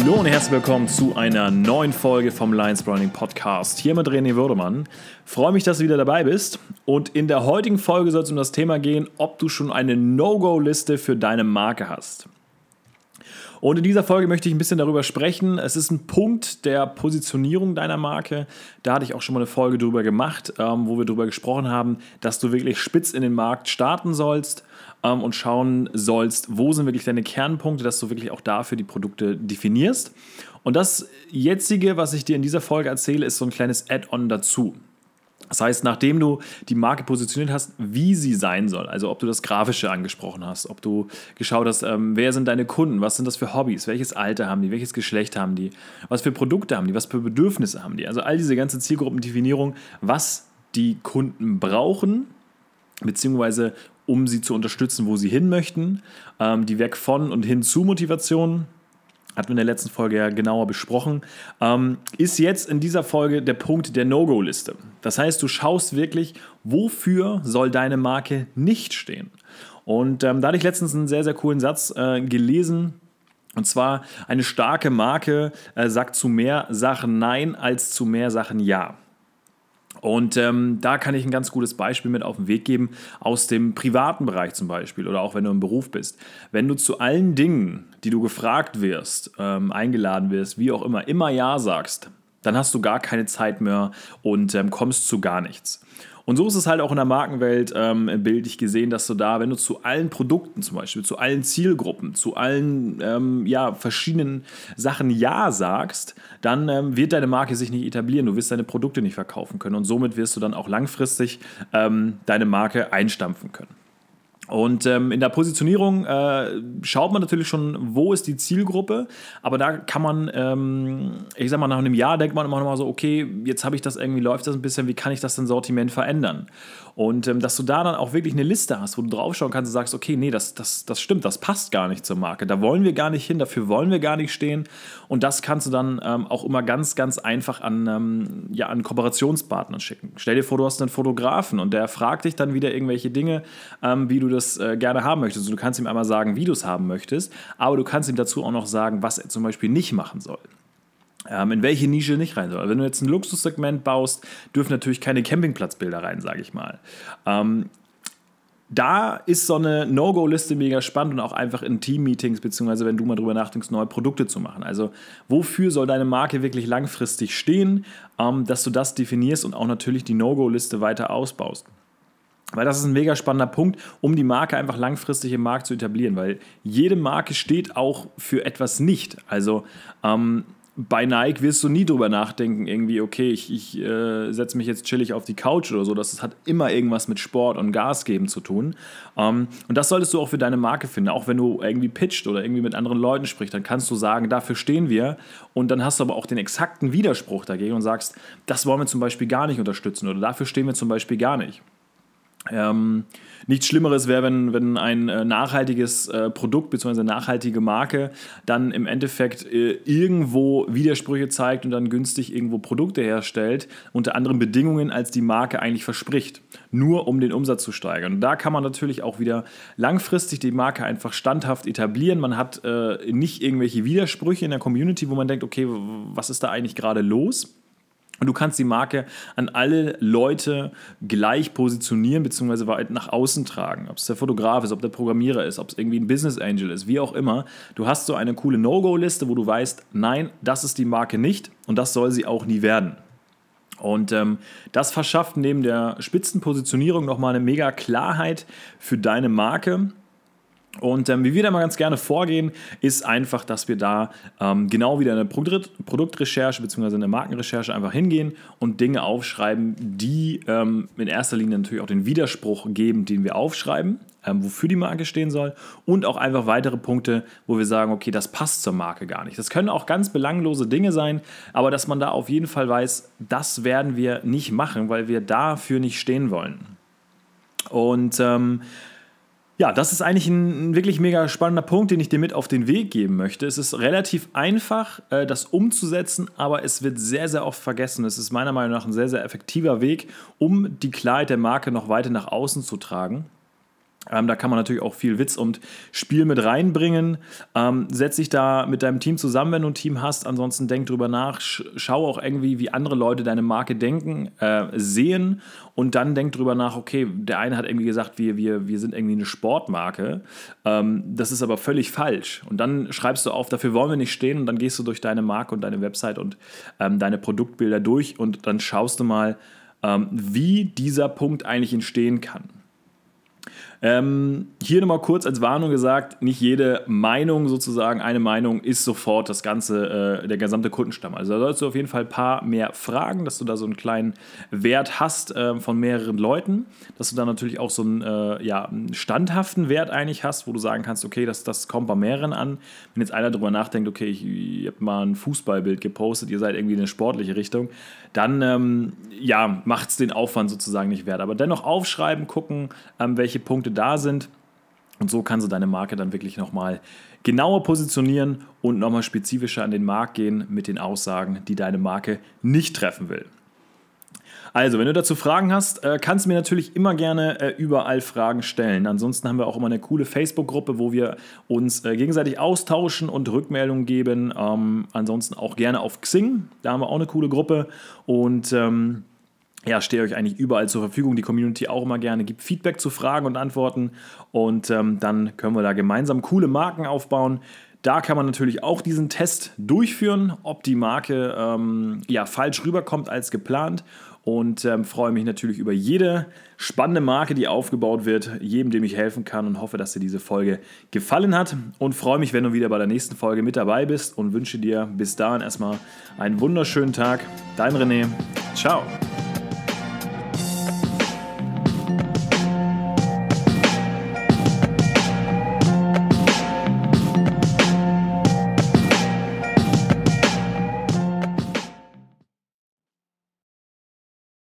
Hallo und herzlich willkommen zu einer neuen Folge vom Lions Branding Podcast. Hier mit René Würdemann. Freue mich, dass du wieder dabei bist. Und in der heutigen Folge soll es um das Thema gehen, ob du schon eine No-Go-Liste für deine Marke hast. Und in dieser Folge möchte ich ein bisschen darüber sprechen. Es ist ein Punkt der Positionierung deiner Marke. Da hatte ich auch schon mal eine Folge drüber gemacht, ähm, wo wir darüber gesprochen haben, dass du wirklich spitz in den Markt starten sollst ähm, und schauen sollst, wo sind wirklich deine Kernpunkte, dass du wirklich auch dafür die Produkte definierst. Und das jetzige, was ich dir in dieser Folge erzähle, ist so ein kleines Add-on dazu. Das heißt, nachdem du die Marke positioniert hast, wie sie sein soll, also ob du das Grafische angesprochen hast, ob du geschaut hast, ähm, wer sind deine Kunden, was sind das für Hobbys, welches Alter haben die, welches Geschlecht haben die, was für Produkte haben die, was für Bedürfnisse haben die. Also all diese ganze Zielgruppendefinierung, was die Kunden brauchen, beziehungsweise um sie zu unterstützen, wo sie hin möchten, ähm, die Weg von und hin zu Motivation hatten wir in der letzten Folge ja genauer besprochen, ähm, ist jetzt in dieser Folge der Punkt der No-Go-Liste. Das heißt, du schaust wirklich, wofür soll deine Marke nicht stehen. Und ähm, da hatte ich letztens einen sehr, sehr coolen Satz äh, gelesen. Und zwar, eine starke Marke äh, sagt zu mehr Sachen Nein als zu mehr Sachen Ja. Und ähm, da kann ich ein ganz gutes Beispiel mit auf den Weg geben, aus dem privaten Bereich zum Beispiel oder auch wenn du im Beruf bist. Wenn du zu allen Dingen, die du gefragt wirst, ähm, eingeladen wirst, wie auch immer, immer Ja sagst, dann hast du gar keine Zeit mehr und ähm, kommst zu gar nichts. Und so ist es halt auch in der Markenwelt ähm, bildlich gesehen, dass du da, wenn du zu allen Produkten zum Beispiel, zu allen Zielgruppen, zu allen ähm, ja, verschiedenen Sachen Ja sagst, dann ähm, wird deine Marke sich nicht etablieren. Du wirst deine Produkte nicht verkaufen können und somit wirst du dann auch langfristig ähm, deine Marke einstampfen können. Und ähm, in der Positionierung äh, schaut man natürlich schon, wo ist die Zielgruppe, aber da kann man, ähm, ich sag mal, nach einem Jahr denkt man immer noch mal so, okay, jetzt habe ich das irgendwie, läuft das ein bisschen, wie kann ich das denn Sortiment verändern? Und ähm, dass du da dann auch wirklich eine Liste hast, wo du draufschauen kannst und sagst, okay, nee, das, das, das stimmt, das passt gar nicht zur Marke. Da wollen wir gar nicht hin, dafür wollen wir gar nicht stehen. Und das kannst du dann ähm, auch immer ganz, ganz einfach an, ähm, ja, an Kooperationspartnern schicken. Stell dir vor, du hast einen Fotografen und der fragt dich dann wieder irgendwelche Dinge, ähm, wie du das äh, gerne haben möchtest. Du kannst ihm einmal sagen, wie du es haben möchtest, aber du kannst ihm dazu auch noch sagen, was er zum Beispiel nicht machen soll ähm, in welche Nische nicht rein soll. Wenn du jetzt ein Luxussegment baust, dürfen natürlich keine Campingplatzbilder rein, sage ich mal. Ähm, da ist so eine No-Go-Liste mega spannend und auch einfach in Team-Meetings, beziehungsweise wenn du mal drüber nachdenkst, neue Produkte zu machen. Also, wofür soll deine Marke wirklich langfristig stehen, ähm, dass du das definierst und auch natürlich die No-Go-Liste weiter ausbaust. Weil das ist ein mega spannender Punkt, um die Marke einfach langfristig im Markt zu etablieren, weil jede Marke steht auch für etwas nicht. Also, ähm, bei Nike wirst du nie drüber nachdenken, irgendwie, okay, ich, ich äh, setze mich jetzt chillig auf die Couch oder so. Das hat immer irgendwas mit Sport und Gas geben zu tun. Ähm, und das solltest du auch für deine Marke finden. Auch wenn du irgendwie pitcht oder irgendwie mit anderen Leuten sprichst, dann kannst du sagen, dafür stehen wir. Und dann hast du aber auch den exakten Widerspruch dagegen und sagst, das wollen wir zum Beispiel gar nicht unterstützen oder dafür stehen wir zum Beispiel gar nicht. Ähm, nichts Schlimmeres wäre, wenn, wenn ein äh, nachhaltiges äh, Produkt bzw. nachhaltige Marke dann im Endeffekt äh, irgendwo Widersprüche zeigt und dann günstig irgendwo Produkte herstellt, unter anderen Bedingungen, als die Marke eigentlich verspricht, nur um den Umsatz zu steigern. Und da kann man natürlich auch wieder langfristig die Marke einfach standhaft etablieren. Man hat äh, nicht irgendwelche Widersprüche in der Community, wo man denkt, okay, was ist da eigentlich gerade los? Und du kannst die Marke an alle Leute gleich positionieren, beziehungsweise weit nach außen tragen. Ob es der Fotograf ist, ob der Programmierer ist, ob es irgendwie ein Business Angel ist, wie auch immer. Du hast so eine coole No-Go-Liste, wo du weißt, nein, das ist die Marke nicht und das soll sie auch nie werden. Und ähm, das verschafft neben der Spitzenpositionierung nochmal eine mega Klarheit für deine Marke und ähm, wie wir da mal ganz gerne vorgehen, ist einfach, dass wir da ähm, genau wieder eine Produkt Produktrecherche bzw. eine Markenrecherche einfach hingehen und Dinge aufschreiben, die ähm, in erster Linie natürlich auch den Widerspruch geben, den wir aufschreiben, ähm, wofür die Marke stehen soll und auch einfach weitere Punkte, wo wir sagen, okay, das passt zur Marke gar nicht. Das können auch ganz belanglose Dinge sein, aber dass man da auf jeden Fall weiß, das werden wir nicht machen, weil wir dafür nicht stehen wollen. Und ähm, ja, das ist eigentlich ein, wirklich mega spannender Punkt, den ich dir mit auf den Weg geben möchte. Es ist relativ einfach, äh, das umzusetzen, aber es wird sehr, sehr oft vergessen. Es ist meiner Meinung nach ein sehr, sehr effektiver Weg, um die Klarheit der Marke noch weiter nach außen zu tragen. Ähm, da kann man natürlich auch viel Witz und Spiel mit reinbringen. Ähm, setz dich da mit deinem Team zusammen, wenn du ein Team hast. Ansonsten denk drüber nach. Schau auch irgendwie, wie andere Leute deine Marke denken, äh, sehen. Und dann denk drüber nach, okay, der eine hat irgendwie gesagt, wir, wir, wir sind irgendwie eine Sportmarke. Ähm, das ist aber völlig falsch. Und dann schreibst du auf, dafür wollen wir nicht stehen. Und dann gehst du durch deine Marke und deine Website und ähm, deine Produktbilder durch. Und dann schaust du mal, ähm, wie dieser Punkt eigentlich entstehen kann. Ähm, hier nochmal kurz als Warnung gesagt, nicht jede Meinung sozusagen, eine Meinung ist sofort das ganze, äh, der gesamte Kundenstamm. Also da sollst du auf jeden Fall ein paar mehr fragen, dass du da so einen kleinen Wert hast äh, von mehreren Leuten, dass du da natürlich auch so einen, äh, ja, standhaften Wert eigentlich hast, wo du sagen kannst, okay, das, das kommt bei mehreren an. Wenn jetzt einer darüber nachdenkt, okay, ich, ich habe mal ein Fußballbild gepostet, ihr seid irgendwie in eine sportliche Richtung, dann ähm, ja, macht es den Aufwand sozusagen nicht wert. Aber dennoch aufschreiben, gucken, ähm, welche Punkte Produkte da sind. Und so kannst du deine Marke dann wirklich nochmal genauer positionieren und nochmal spezifischer an den Markt gehen mit den Aussagen, die deine Marke nicht treffen will. Also, wenn du dazu Fragen hast, äh, kannst du mir natürlich immer gerne äh, überall Fragen stellen. Ansonsten haben wir auch immer eine coole Facebook-Gruppe, wo wir uns äh, gegenseitig austauschen und Rückmeldungen geben. Ähm, ansonsten auch gerne auf Xing. Da haben wir auch eine coole Gruppe. Und ähm, ja, stehe euch eigentlich überall zur Verfügung. Die Community auch immer gerne. Gibt Feedback zu Fragen und Antworten und ähm, dann können wir da gemeinsam coole Marken aufbauen. Da kann man natürlich auch diesen Test durchführen, ob die Marke ähm, ja, falsch rüberkommt als geplant. Und ähm, freue mich natürlich über jede spannende Marke, die aufgebaut wird, jedem, dem ich helfen kann und hoffe, dass dir diese Folge gefallen hat. Und freue mich, wenn du wieder bei der nächsten Folge mit dabei bist und wünsche dir bis dahin erstmal einen wunderschönen Tag. Dein René. Ciao.